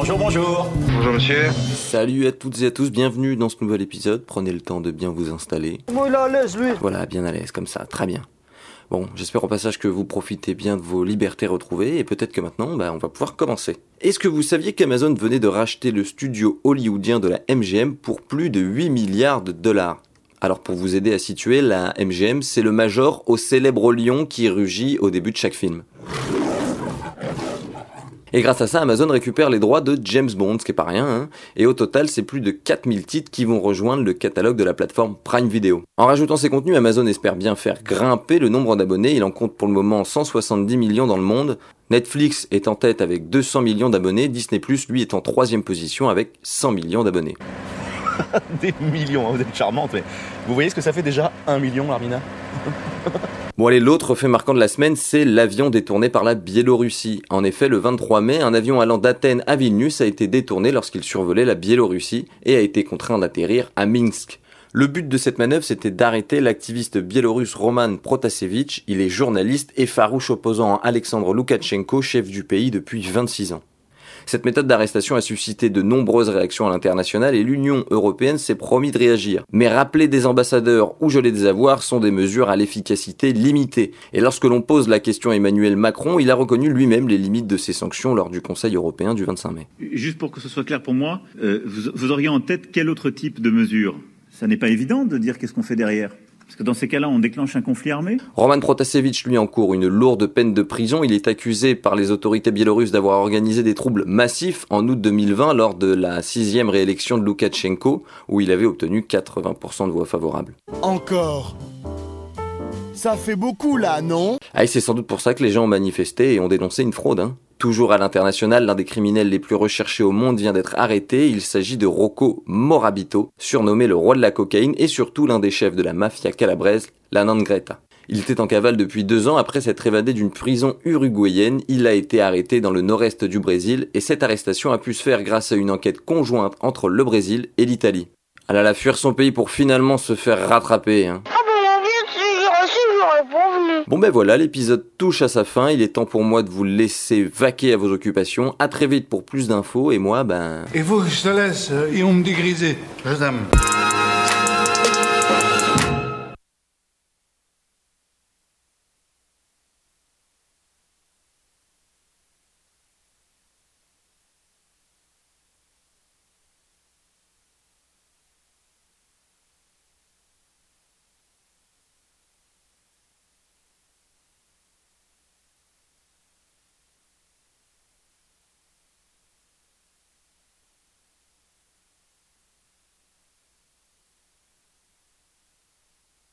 Bonjour, bonjour. Bonjour monsieur. Salut à toutes et à tous, bienvenue dans ce nouvel épisode. Prenez le temps de bien vous installer. Moi, il est à l'aise, lui. Voilà, bien à l'aise, comme ça, très bien. Bon, j'espère au passage que vous profitez bien de vos libertés retrouvées et peut-être que maintenant, bah, on va pouvoir commencer. Est-ce que vous saviez qu'Amazon venait de racheter le studio hollywoodien de la MGM pour plus de 8 milliards de dollars? Alors pour vous aider à situer, la MGM, c'est le major au célèbre lion qui rugit au début de chaque film. Et grâce à ça, Amazon récupère les droits de James Bond, ce qui est pas rien, hein. et au total, c'est plus de 4000 titres qui vont rejoindre le catalogue de la plateforme Prime Video. En rajoutant ces contenus, Amazon espère bien faire grimper le nombre d'abonnés, il en compte pour le moment 170 millions dans le monde. Netflix est en tête avec 200 millions d'abonnés, Disney lui est en troisième position avec 100 millions d'abonnés. Des millions, hein, vous êtes charmante, mais vous voyez ce que ça fait déjà un million, Armina? Bon allez, l'autre fait marquant de la semaine, c'est l'avion détourné par la Biélorussie. En effet, le 23 mai, un avion allant d'Athènes à Vilnius a été détourné lorsqu'il survolait la Biélorussie et a été contraint d'atterrir à Minsk. Le but de cette manœuvre, c'était d'arrêter l'activiste biélorusse Roman Protasevich. Il est journaliste et farouche opposant à Alexandre Loukachenko, chef du pays depuis 26 ans. Cette méthode d'arrestation a suscité de nombreuses réactions à l'international et l'Union européenne s'est promis de réagir. Mais rappeler des ambassadeurs ou geler des avoirs sont des mesures à l'efficacité limitée. Et lorsque l'on pose la question à Emmanuel Macron, il a reconnu lui-même les limites de ces sanctions lors du Conseil européen du 25 mai. Juste pour que ce soit clair pour moi, euh, vous, vous auriez en tête quel autre type de mesure Ça n'est pas évident de dire qu'est-ce qu'on fait derrière. Parce que dans ces cas-là, on déclenche un conflit armé Roman Protasevich lui encourt une lourde peine de prison. Il est accusé par les autorités biélorusses d'avoir organisé des troubles massifs en août 2020 lors de la sixième réélection de Loukachenko, où il avait obtenu 80% de voix favorables. Encore. Ça fait beaucoup, là, non? Ah, et c'est sans doute pour ça que les gens ont manifesté et ont dénoncé une fraude. Hein. Toujours à l'international, l'un des criminels les plus recherchés au monde vient d'être arrêté. Il s'agit de Rocco Morabito, surnommé le roi de la cocaïne et surtout l'un des chefs de la mafia calabraise, la Nangreta. Il était en cavale depuis deux ans après s'être évadé d'une prison uruguayenne. Il a été arrêté dans le nord-est du Brésil et cette arrestation a pu se faire grâce à une enquête conjointe entre le Brésil et l'Italie. Elle alla fuir son pays pour finalement se faire rattraper. Hein. Ah ben bien sûr, Bon ben voilà, l'épisode touche à sa fin, il est temps pour moi de vous laisser vaquer à vos occupations. À très vite pour plus d'infos et moi ben... Faut que je te laisse, ils vont me dégriser. Je t'aime.